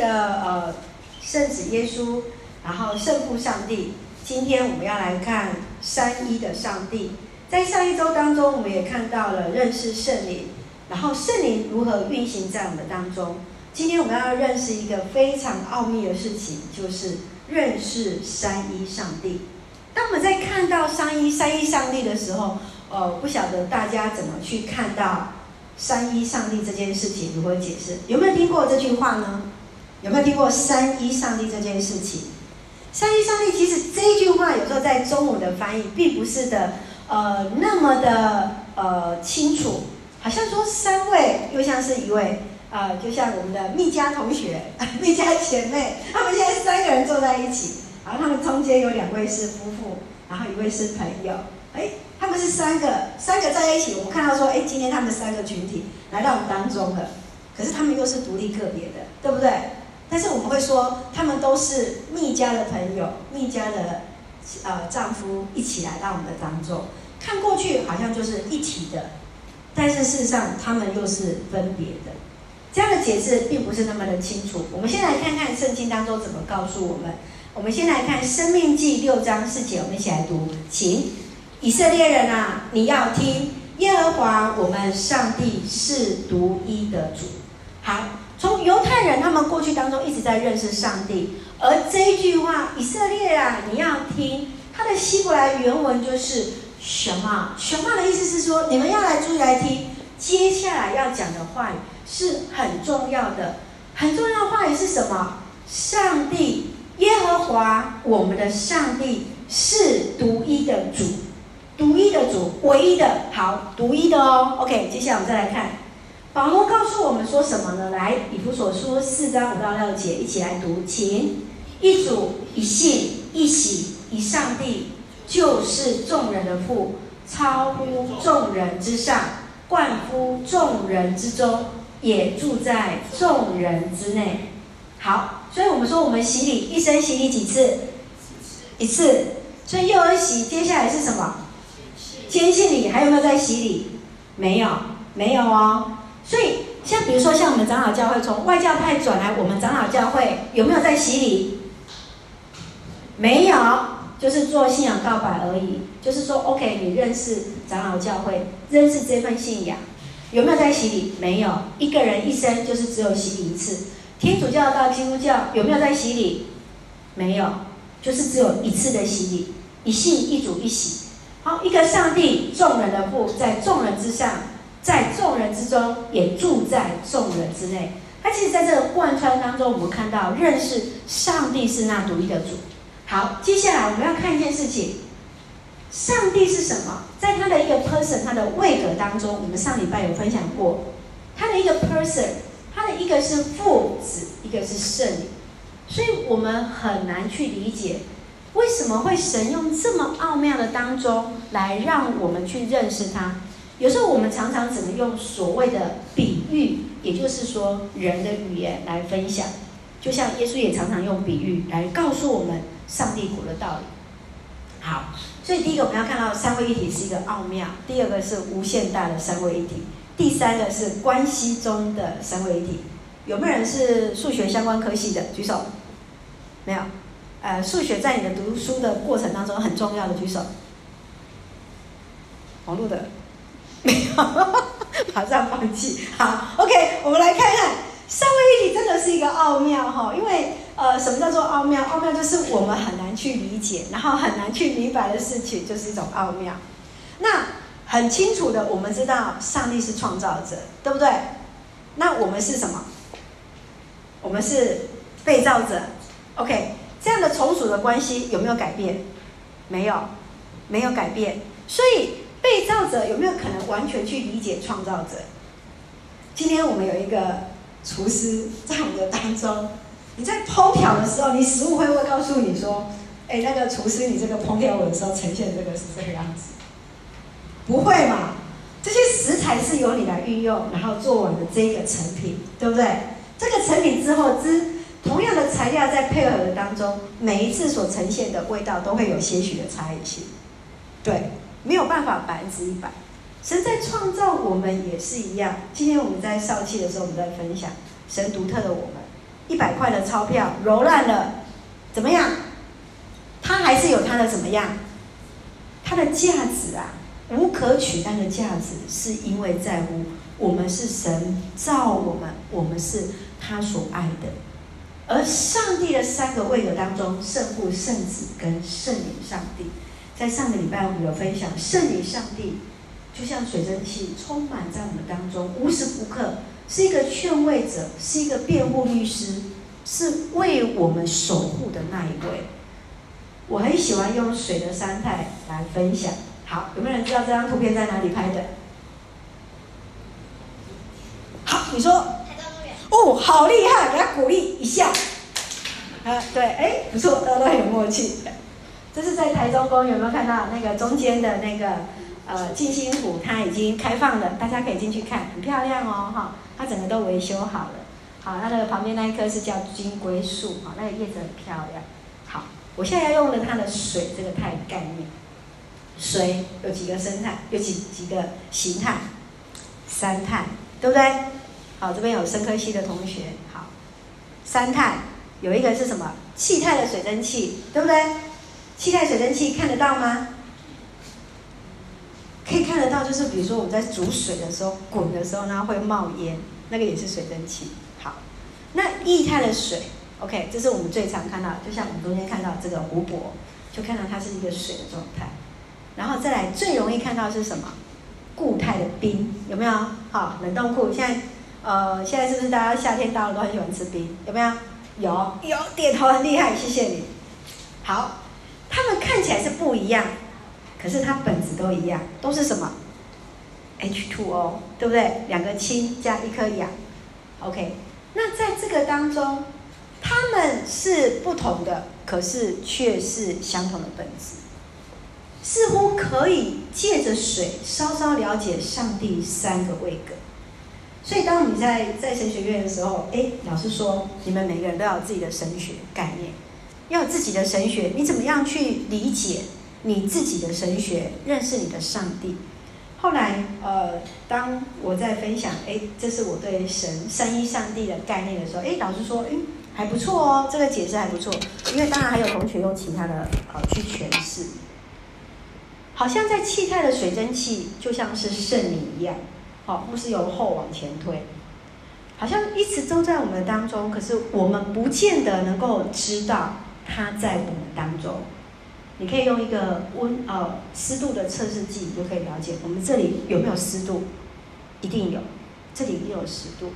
的呃圣子耶稣，然后圣父上帝。今天我们要来看三一的上帝。在上一周当中，我们也看到了认识圣灵，然后圣灵如何运行在我们当中。今天我们要认识一个非常奥秘的事情，就是认识三一上帝。当我们在看到三一三一上帝的时候，呃，不晓得大家怎么去看到三一上帝这件事情，如何解释？有没有听过这句话呢？有没有听过三一上帝这件事情？三一上帝其实这句话有时候在中文的翻译并不是的，呃，那么的呃清楚，好像说三位又像是一位，呃，就像我们的蜜家同学、蜜家姐妹，他们现在三个人坐在一起，然后他们中间有两位是夫妇，然后一位是朋友，哎，他们是三个，三个在一起，我看到说，哎，今天他们三个群体来到我们当中了，可是他们又是独立个别的，对不对？但是我们会说，他们都是蜜家的朋友，蜜家的呃丈夫一起来到我们的当中，看过去好像就是一体的，但是事实上他们又是分别的。这样的解释并不是那么的清楚。我们先来看看圣经当中怎么告诉我们。我们先来看《生命记》六章四节，我们一起来读，请以色列人啊，你要听，耶和华我们上帝是独一的主。好。从犹太人他们过去当中一直在认识上帝，而这一句话，以色列啊，你要听，它的希伯来原文就是什么？什么的意思是说，你们要来注意来听，接下来要讲的话语是很重要的，很重要的话语是什么？上帝耶和华，我们的上帝是独一的主，独一的主，唯一的，好，独一的哦。OK，接下来我们再来看。保罗告诉我们说什么呢？来，以弗所书四章五到六节，一起来读，请。一主、一信、一洗、一上帝，就是众人的父，超乎众人之上，冠乎众人之中，也住在众人之内。好，所以我们说，我们洗礼，一生洗礼几次？一次。所以幼儿洗，接下来是什么？坚信礼，还有没有在洗礼？没有，没有哦。所以，像比如说，像我们长老教会从外教派转来，我们长老教会有没有在洗礼？没有，就是做信仰告白而已。就是说，OK，你认识长老教会，认识这份信仰，有没有在洗礼？没有，一个人一生就是只有洗礼一次。天主教到基督教有没有在洗礼？没有，就是只有一次的洗礼，一信一主一洗。好，一个上帝，众人的父，在众人之上。在众人之中，也住在众人之内。他其实在这个贯穿当中，我们看到认识上帝是那独一的主。好，接下来我们要看一件事情：上帝是什么？在他的一个 person，他的位格当中，我们上礼拜有分享过，他的一个 person，他的一个是父子，一个是圣灵。所以我们很难去理解，为什么会神用这么奥妙的当中来让我们去认识他。有时候我们常常只能用所谓的比喻，也就是说人的语言来分享，就像耶稣也常常用比喻来告诉我们上帝国的道理。好，所以第一个我们要看到三位一体是一个奥妙，第二个是无限大的三位一体，第三个是关系中的三位一体。有没有人是数学相关科系的？举手。没有。呃，数学在你的读书的过程当中很重要的，举手。网络的。马上放弃。好，OK，我们来看看三位一体真的是一个奥妙哈，因为呃，什么叫做奥妙？奥妙就是我们很难去理解，然后很难去明白的事情，就是一种奥妙。那很清楚的，我们知道上帝是创造者，对不对？那我们是什么？我们是被造者。OK，这样的从属的关系有没有改变？没有，没有改变。所以。被造者有没有可能完全去理解创造者？今天我们有一个厨师在我们的当中，你在烹调的时候，你食物会不会告诉你说：“哎，那个厨师，你这个烹调我的时候呈现这个是这个样子？”不会嘛？这些食材是由你来运用，然后做完的这个成品，对不对？这个成品之后，之同样的材料在配合的当中，每一次所呈现的味道都会有些许的差异性，对。没有办法百分之一百，神在创造我们也是一样。今天我们在少气的时候，我们在分享神独特的我们，一百块的钞票揉烂了，怎么样？它还是有它的怎么样？它的价值啊，无可取代的价值，是因为在乎我们是神造我们，我们是他所爱的。而上帝的三个位格当中，圣父、圣子跟圣灵上帝，在上个礼拜我们有分享，圣灵上帝就像水蒸气充满在我们当中，无时无刻是一个劝慰者，是一个辩护律师，是为我们守护的那一位。我很喜欢用水的三态来分享。好，有没有人知道这张图片在哪里拍的？好，你说。哦，好厉害！给他鼓励一下。啊，对，哎，不错，大家都很有默契。这是在台中宫，有没有看到那个中间的那个呃静心湖？它已经开放了，大家可以进去看，很漂亮哦，哈。它整个都维修好了。好，它的旁边那一棵是叫金龟树，哈，那个叶子很漂亮。好，我现在要用的它的水这个态概念。水有几个生态？有几几个形态？三态，对不对？好，这边有生科系的同学。好，三态有一个是什么？气态的水蒸气，对不对？气态水蒸气看得到吗？可以看得到，就是比如说我们在煮水的时候，滚的时候呢会冒烟，那个也是水蒸气。好，那液态的水，OK，这是我们最常看到，就像我们中间看到这个湖泊，就看到它是一个水的状态。然后再来最容易看到是什么？固态的冰，有没有？好，冷冻库现在。呃，现在是不是大家夏天到了都很喜欢吃冰？有没有？有，有，点头很厉害，谢谢你。好，它们看起来是不一样，可是它本质都一样，都是什么？H2O，对不对？两个氢加一颗氧。OK，那在这个当中，它们是不同的，可是却是相同的本质，似乎可以借着水稍稍了解上帝三个位格。所以，当你在在神学院的时候，哎，老师说，你们每个人都要有自己的神学概念，要有自己的神学。你怎么样去理解你自己的神学，认识你的上帝？后来，呃，当我在分享，哎，这是我对神三一上帝的概念的时候，哎，老师说，哎，还不错哦，这个解释还不错。因为当然还有同学用其他的呃去诠释，好像在气态的水蒸气就像是圣灵一样。好，不是由后往前推，好像一直都在我们当中，可是我们不见得能够知道它在我们当中。你可以用一个温呃湿度的测试计，就可以了解我们这里有没有湿度，一定有，这里一定有湿度。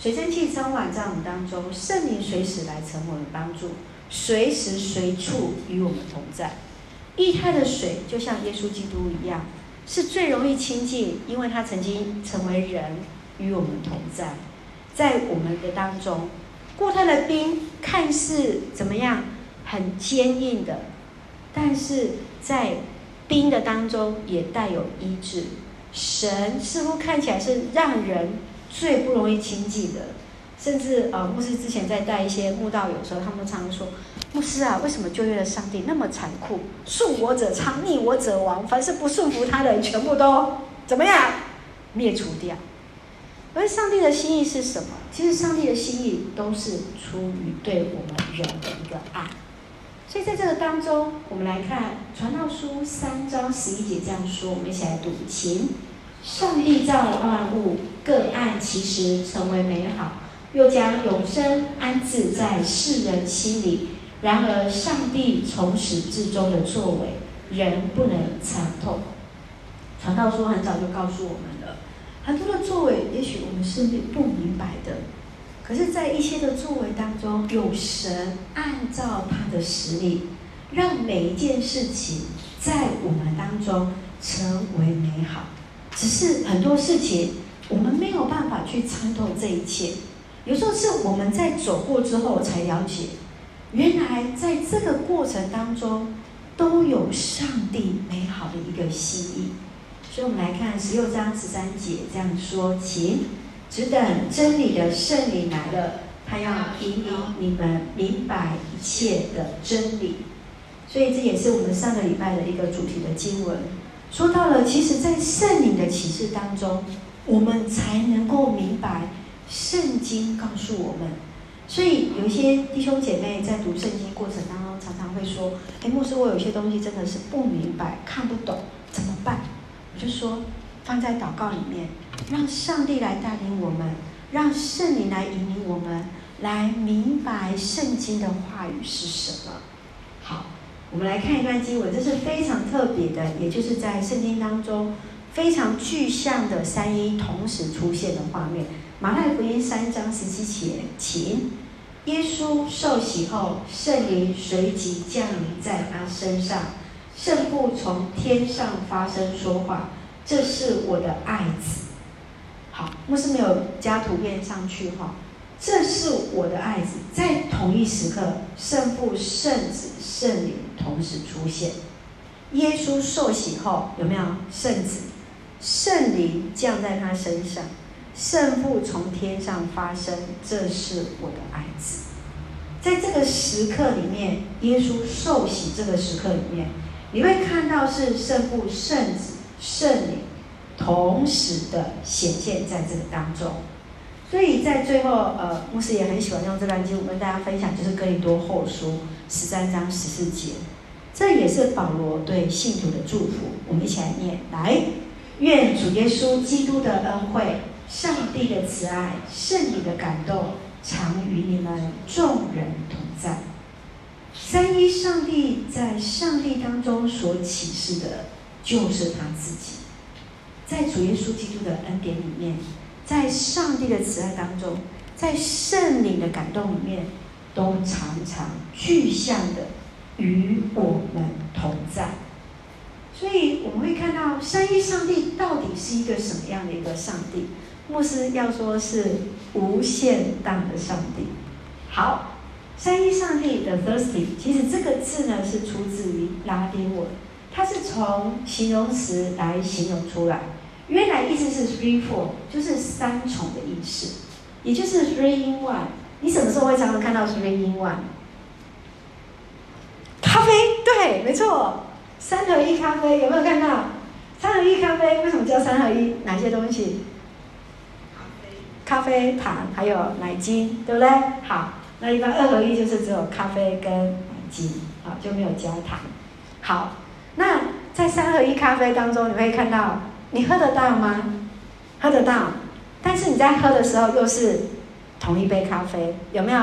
水蒸气充满在我们当中，圣灵随时来成我们帮助，随时随处与我们同在。液态的水就像耶稣基督一样。是最容易亲近，因为他曾经成为人，与我们同在，在我们的当中。固态的冰看似怎么样，很坚硬的，但是在冰的当中也带有医治。神似乎看起来是让人最不容易亲近的，甚至呃，牧师之前在带一些慕道友的时候，他们常常说。牧师啊，为什么旧约的上帝那么残酷？顺我者昌，逆我者亡。凡是不顺服他的，全部都怎么样？灭除掉。而上帝的心意是什么？其实上帝的心意都是出于对我们人的一个爱。所以在这个当中，我们来看《传道书》三章十一节这样说，我们一起来读：请上帝造了万物，各按其实成为美好，又将永生安置在世人心里。然而，上帝从始至终的作为，人不能参透。传道书很早就告诉我们，很多的作为，也许我们是不明白的。可是，在一些的作为当中，有神按照他的实力，让每一件事情在我们当中成为美好。只是很多事情，我们没有办法去参透这一切。有时候是我们在走过之后才了解。原来在这个过程当中，都有上帝美好的一个心意。所以，我们来看十六章十三节这样说：“请只等真理的圣灵来了，他要引领你们明白一切的真理。”所以，这也是我们上个礼拜的一个主题的经文。说到了，其实，在圣灵的启示当中，我们才能够明白圣经告诉我们。所以有一些弟兄姐妹在读圣经过程当中，常常会说：“哎，牧师，我有些东西真的是不明白、看不懂，？”就说，放在祷告里面，让上帝来带领我们，让圣灵来引领我们，来明白圣经的话语是什么。好，我们来看一段经文，这是非常特别的，也就是在圣经当中非常具象的三一同时出现的画面。马太福音三章十七节，请。耶稣受洗后，圣灵随即降临在他身上，圣父从天上发声说话：“这是我的爱子。”好，牧师没有加图片上去哈。这是我的爱子，在同一时刻，圣父、圣子、圣灵同时出现。耶稣受洗后，有没有圣子、圣灵降在他身上？圣父从天上发声，这是我的爱子。在这个时刻里面，耶稣受洗这个时刻里面，你会看到是圣父、圣子、圣灵同时的显现在这个当中。所以在最后，呃，牧师也很喜欢用这段经文跟大家分享，就是哥林多后书十三章十四节，这也是保罗对信徒的祝福。我们一起来念：来，愿主耶稣基督的恩惠。上帝的慈爱、圣灵的感动，常与你们众人同在。三一上帝在上帝当中所启示的，就是他自己。在主耶稣基督的恩典里面，在上帝的慈爱当中，在圣灵的感动里面，都常常具象的与我们同在。所以我们会看到，三一上帝到底是一个什么样的一个上帝？牧师要说是无限大的上帝。好，三一上帝的 thirsty，其实这个字呢是出自于拉丁文，它是从形容词来形容出来。原来意思是 three four，就是三重的意思，也就是 three in one。你什么时候会常常看到 three in one？咖啡，对，没错，三合一咖啡有没有看到？三合一咖啡为什么叫三合一？哪些东西？咖啡糖还有奶精，对不对？好，那一般二合一就是只有咖啡跟奶精，啊，就没有加糖。好，那在三合一咖啡当中，你会看到，你喝得到吗？喝得到，但是你在喝的时候又是同一杯咖啡，有没有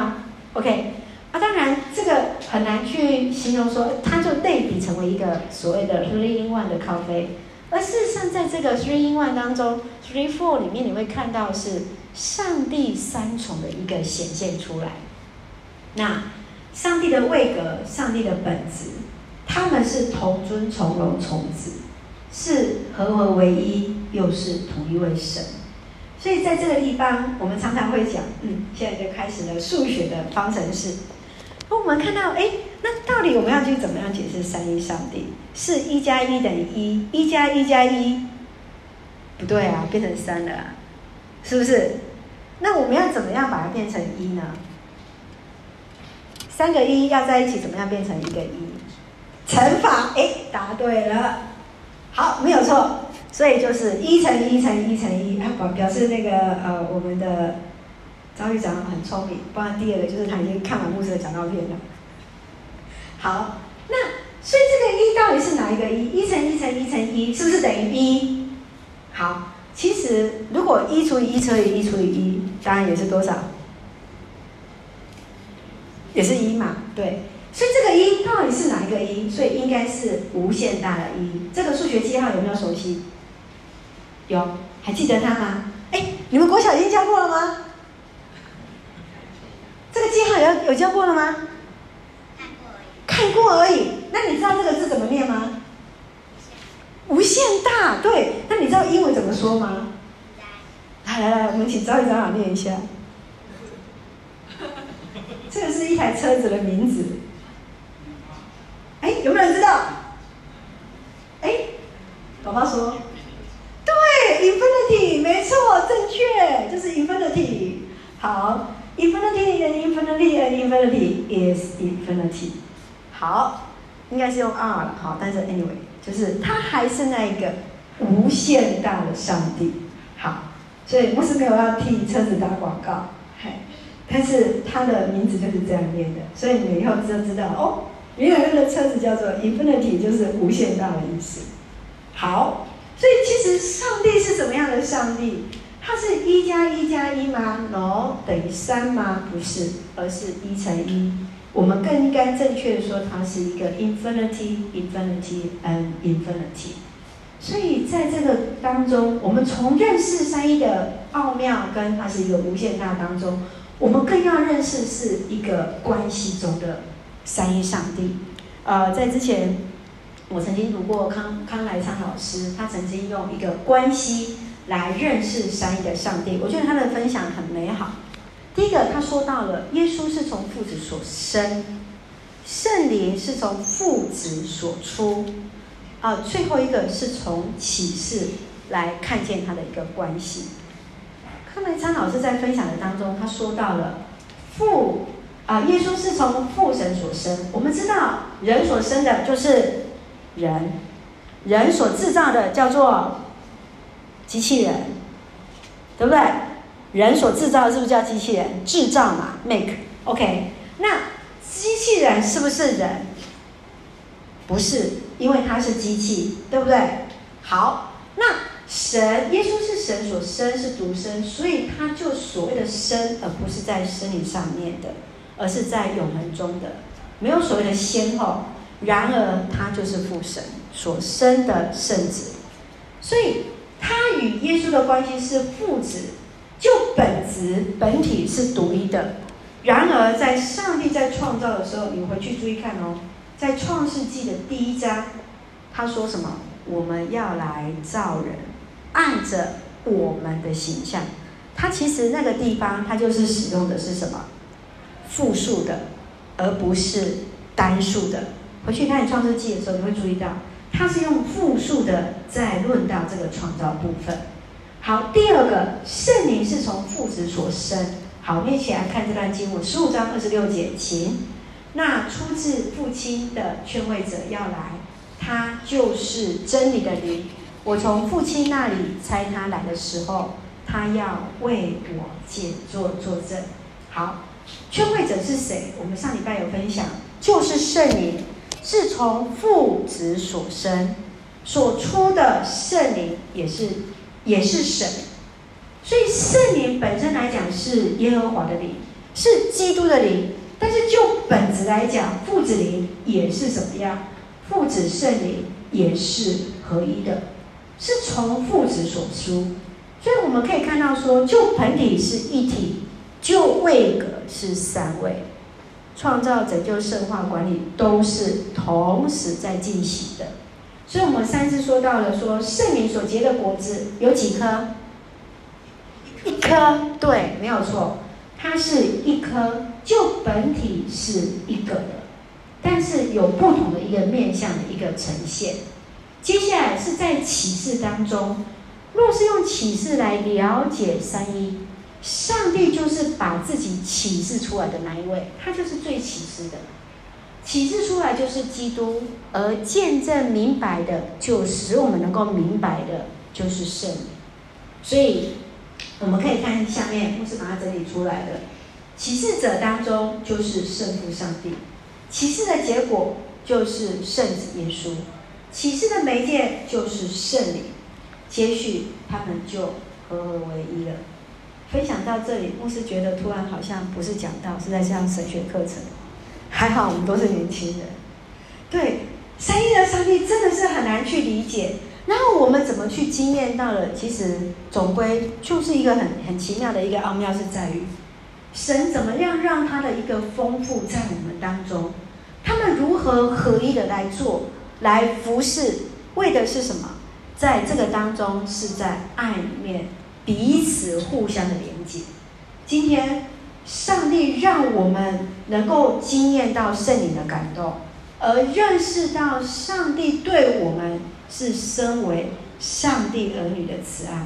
？OK，啊，当然这个很难去形容说，它就类比成为一个所谓的 three in one 的咖啡，而事实上在这个 three in one 当中，three four 里面你会看到是。上帝三重的一个显现出来，那上帝的位格、上帝的本质，他们是同尊从荣从子，是合而为一，又是同一位神。所以在这个地方，我们常常会讲，嗯，现在就开始了数学的方程式。那我们看到，哎，那到底我们要去怎么样解释三一上帝？是一加一等于一，一加一加一，不对啊，变成三了。是不是？那我们要怎么样把它变成一呢？三个一要在一起，怎么样变成一个一？乘法，哎，答对了。好，没有错。所以就是一乘一乘一乘一，表表示那个呃，我们的张玉长很聪明。不然第二个就是他已经看完故事的讲到片了。好，那所以这个一到底是哪一个一？一乘一乘一乘一，是不是等于一？好。其实，如果一除以一乘以一除以一，当然也是多少？也是一嘛，对。所以这个一到底是哪一个一？所以应该是无限大的一。这个数学记号有没有熟悉？有，还记得它吗？哎，你们国小已经教过了吗？这个记号有有教过了吗？看过而已。看过而已。那你知道这个字怎么念吗？无限大，对。那你知道英文怎么说吗？来来来，我们请赵一长老念一下。这个是一台车子的名字。哎，有没有人知道？哎，宝宝说，对，infinity，没错，正确，就是 infinity。好，infinity infinity，infinity is infinity。好，应该是用 R，好，但是 anyway。就是他还是那一个无限大的上帝，好，所以牧师没有要替车子打广告，嘿，但是它的名字就是这样念的，所以你以后就知道哦，原来那个车子叫做 Infinity，就是无限大的意思。好，所以其实上帝是怎么样的上帝？它是一加一加一吗？No，等于三吗？不是，而是一乘一。我们更应该正确的说，它是一个 infinity, infinity and infinity。所以在这个当中，我们从认识三一的奥妙跟它是一个无限大当中，我们更要认识是一个关系中的三一上帝。呃，在之前我曾经读过康康来昌老师，他曾经用一个关系来认识三一的上帝，我觉得他的分享很美好。第一个，他说到了耶稣是从父子所生，圣灵是从父子所出，啊，最后一个是从启示来看见他的一个关系。康来昌老师在分享的当中，他说到了父啊，耶稣是从父神所生。我们知道人所生的就是人，人所制造的叫做机器人，对不对？人所制造的是不是叫机器人？制造嘛，make，OK。那机器人是不是人？不是，因为它是机器，对不对？好，那神，耶稣是神所生，是独生，所以他就所谓的生，而不是在生理上面的，而是在永恒中的，没有所谓的先后。然而，他就是父神所生的圣子，所以他与耶稣的关系是父子。就本质本体是独一的，然而在上帝在创造的时候，你回去注意看哦，在创世纪的第一章，他说什么？我们要来造人，按着我们的形象。他其实那个地方，他就是使用的是什么？复数的，而不是单数的。回去看创世纪的时候，你会注意到，他是用复数的在论到这个创造部分。好，第二个圣灵是从父子所生。好，我们一起来看这段经文，十五章二十六节，请。那出自父亲的劝慰者要来，他就是真理的灵。我从父亲那里差他来的时候，他要为我见作作证。好，劝慰者是谁？我们上礼拜有分享，就是圣灵，是从父子所生所出的圣灵，也是。也是神，所以圣灵本身来讲是耶和华的灵，是基督的灵。但是就本质来讲，父子灵也是怎么样？父子圣灵也是合一的，是从父子所出。所以我们可以看到说，就本体是一体，就位格是三位，创造、拯救、圣化、管理都是同时在进行的。所以，我们三次说到了，说圣灵所结的果子有几颗？一颗，对，没有错，它是一颗，就本体是一个的，但是有不同的一个面向的一个呈现。接下来是在启示当中，若是用启示来了解三一，上帝就是把自己启示出来的那一位，他就是最启示的。启示出来就是基督，而见证明白的，就使我们能够明白的，就是圣。所以我们可以看下面，牧师把它整理出来的启示者当中，就是圣父上帝；启示的结果就是圣子耶稣；启示的媒介就是圣灵。接续他们就合而为一了。分享到这里，牧师觉得突然好像不是讲道，是在上神学课程。还好我们都是年轻人，对三一的上帝真的是很难去理解。然后我们怎么去经验到了？其实总归就是一个很很奇妙的一个奥妙，是在于神怎么样让他的一个丰富在我们当中，他们如何合一的来做，来服侍，为的是什么？在这个当中是在爱里面彼此互相的连接。今天。上帝让我们能够经验到圣灵的感动，而认识到上帝对我们是身为上帝儿女的慈爱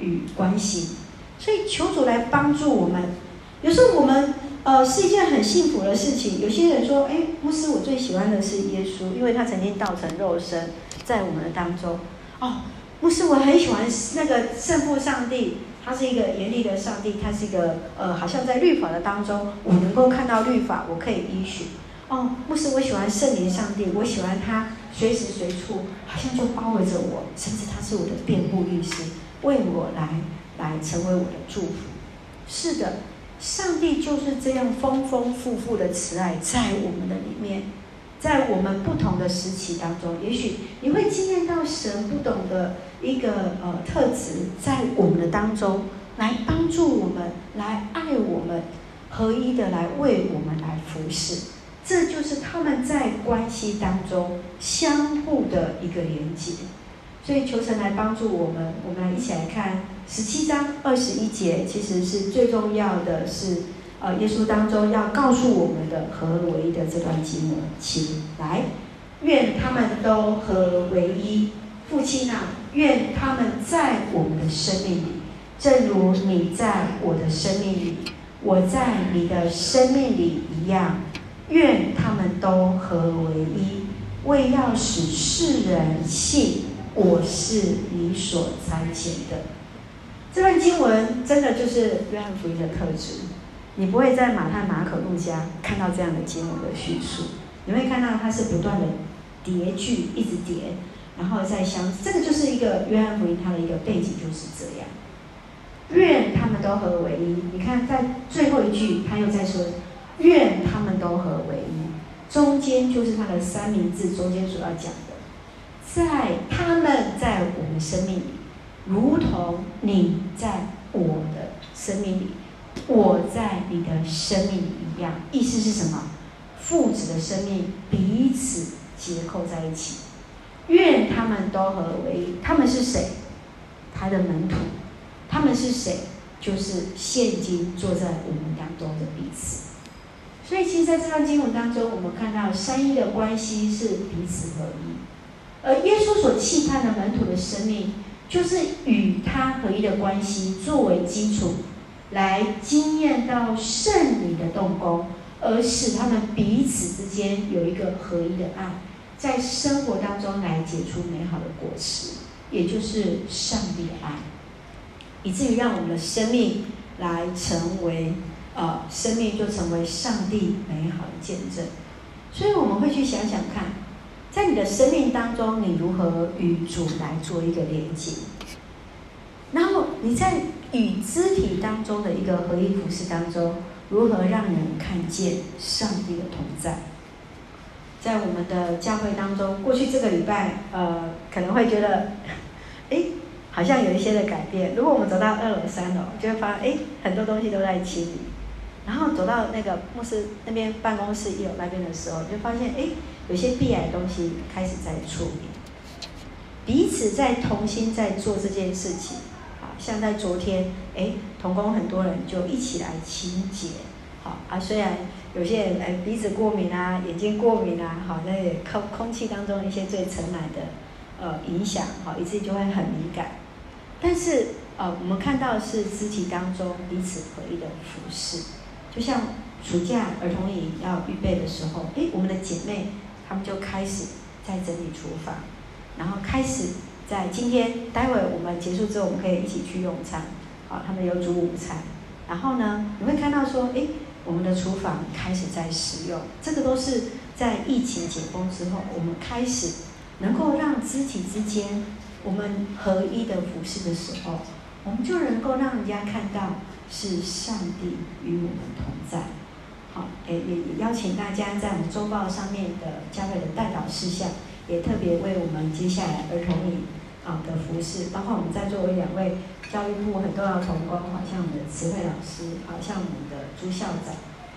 与关心。所以求主来帮助我们。有时候我们呃是一件很幸福的事情。有些人说：“哎，牧师，我最喜欢的是耶稣，因为他曾经道成肉身在我们的当中。”哦，牧师，我很喜欢那个圣父上帝。他是一个严厉的上帝，他是一个呃，好像在律法的当中，我能够看到律法，我可以依循。哦，牧师，我喜欢圣灵上帝，我喜欢他随时随处好像就包围着我，甚至他是我的辩护律师，为我来来成为我的祝福。是的，上帝就是这样丰丰富富的慈爱在我们的里面，在我们不同的时期当中，也许你会经验到神不懂的一个呃特质在我们的当中，来帮助我们，来爱我们，合一的来为我们来服侍。这就是他们在关系当中相互的一个连接，所以求神来帮助我们。我们来一起来看十七章二十一节，其实是最重要的是，呃，耶稣当中要告诉我们的合而为一的这段经文。请来，愿他们都合为一。父亲啊，愿他们在我们的生命里，正如你在我的生命里，我在你的生命里一样。愿他们都合为一，为要使世人信我是你所差遣的。这段经文真的就是约翰福音的特质。你不会在马太、马可、路加看到这样的经文的叙述，你会看到它是不断的叠句，一直叠，然后再相。这个就是一个约翰福音，它的一个背景就是这样。愿他们都合为一。你看，在最后一句，他又在说。愿他们都合为一，中间就是他的三明治中间所要讲，在他们在我们生命里，如同你在我的生命里，我在你的生命里一样。意思是什么？父子的生命彼此结扣在一起。愿他们都合为一。他们是谁？他的门徒。他们是谁？就是现今坐在我们当中的彼此。所以，其实在这段经文当中，我们看到三一的关系是彼此合一，而耶稣所期盼的门徒的生命，就是与他合一的关系作为基础，来经验到圣灵的动工，而使他们彼此之间有一个合一的爱，在生活当中来结出美好的果实，也就是上帝的爱，以至于让我们的生命来成为。呃，生命就成为上帝美好的见证，所以我们会去想想看，在你的生命当中，你如何与主来做一个连接，然后你在与肢体当中的一个合一服事当中，如何让人看见上帝的同在？在我们的教会当中，过去这个礼拜，呃，可能会觉得，哎，好像有一些的改变。如果我们走到二楼、三楼，就会发现，哎，很多东西都在清理。然后走到那个牧师那边办公室一楼那边的时候，就发现哎，有些壁癌的东西开始在处理，彼此在同心在做这件事情。好像在昨天，哎，同工很多人就一起来清洁。好啊，虽然有些人哎鼻子过敏啊，眼睛过敏啊，好，那也空空气当中一些最尘螨的呃影响，好，以至于就会很敏感。但是呃，我们看到的是肢体当中彼此合一的服饰。就像暑假儿童营要预备的时候，诶，我们的姐妹他们就开始在整理厨房，然后开始在今天待会我们结束之后，我们可以一起去用餐，好，他们有煮午餐，然后呢，你会看到说，诶，我们的厨房开始在使用，这个都是在疫情解封之后，我们开始能够让肢体之间我们合一的服饰的时候，我们就能够让人家看到。是上帝与我们同在，好，也也也邀请大家在我们周报上面的教会的代祷事项，也特别为我们接下来儿童营啊的服饰，包括我们在座为两位教育部很重要的同工，好像我们的慈惠老师，好像我们的朱校长，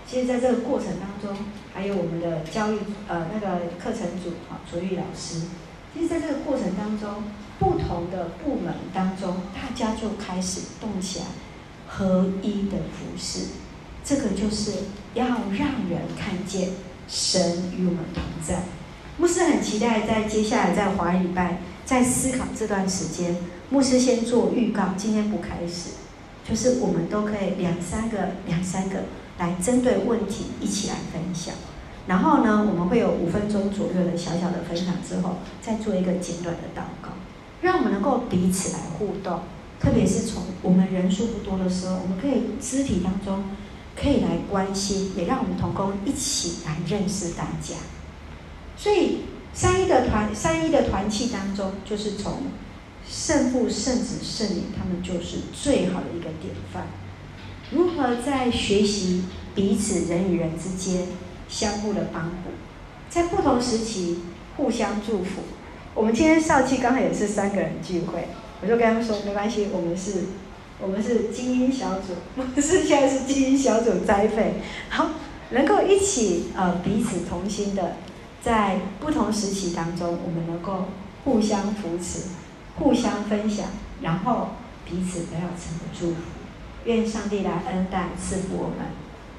其实在这个过程当中，还有我们的教育呃那个课程组啊卓玉老师，其实在这个过程当中，不同的部门当中，大家就开始动起来。合一的服饰，这个就是要让人看见神与我们同在。牧师很期待在接下来在华礼拜在思考这段时间，牧师先做预告，今天不开始，就是我们都可以两三个两三个来针对问题一起来分享。然后呢，我们会有五分钟左右的小小的分享之后，再做一个简短的祷告，让我们能够彼此来互动。特别是从我们人数不多的时候，我们可以肢体当中可以来关心，也让我们同工一起来认识大家。所以三一的团三一的团契当中，就是从圣父、圣子、圣灵，他们就是最好的一个典范。如何在学习彼此人与人之间相互的帮助，在不同时期互相祝福。我们今天少期刚好也是三个人聚会。我就跟他们说，没关系，我们是，我们是精英小组，我们是现在是精英小组栽培，好，能够一起呃彼此同心的，在不同时期当中，我们能够互相扶持，互相分享，然后彼此都要成为祝福。愿上帝来恩待赐福我们，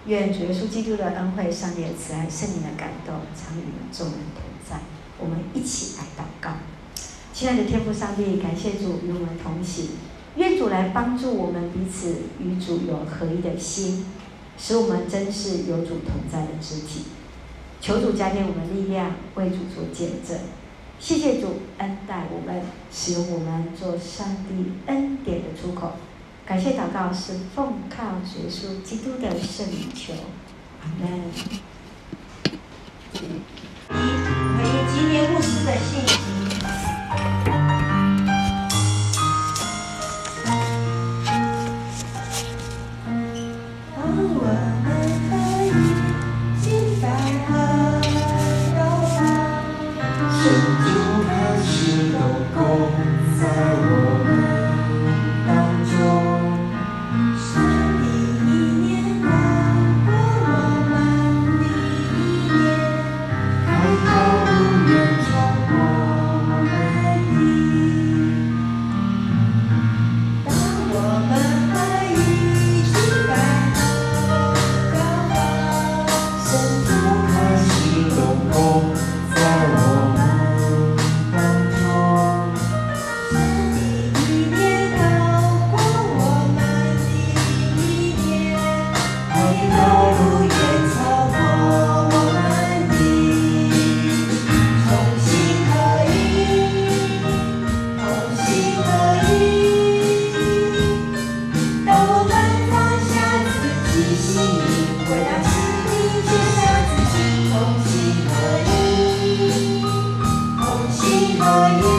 愿主耶稣基督的恩惠、上帝的慈爱、圣灵的感动，常与我们众人同在。我们一起来祷告。亲爱的天父上帝，感谢主与我们同行，愿主来帮助我们彼此与主有合一的心，使我们真是有主同在的肢体。求主加添我们力量，为主做见证。谢谢主恩待我们，使用我们做上帝恩典的出口。感谢祷告是奉靠耶稣基督的圣名求，阿门。一回应今天牧师的信息。心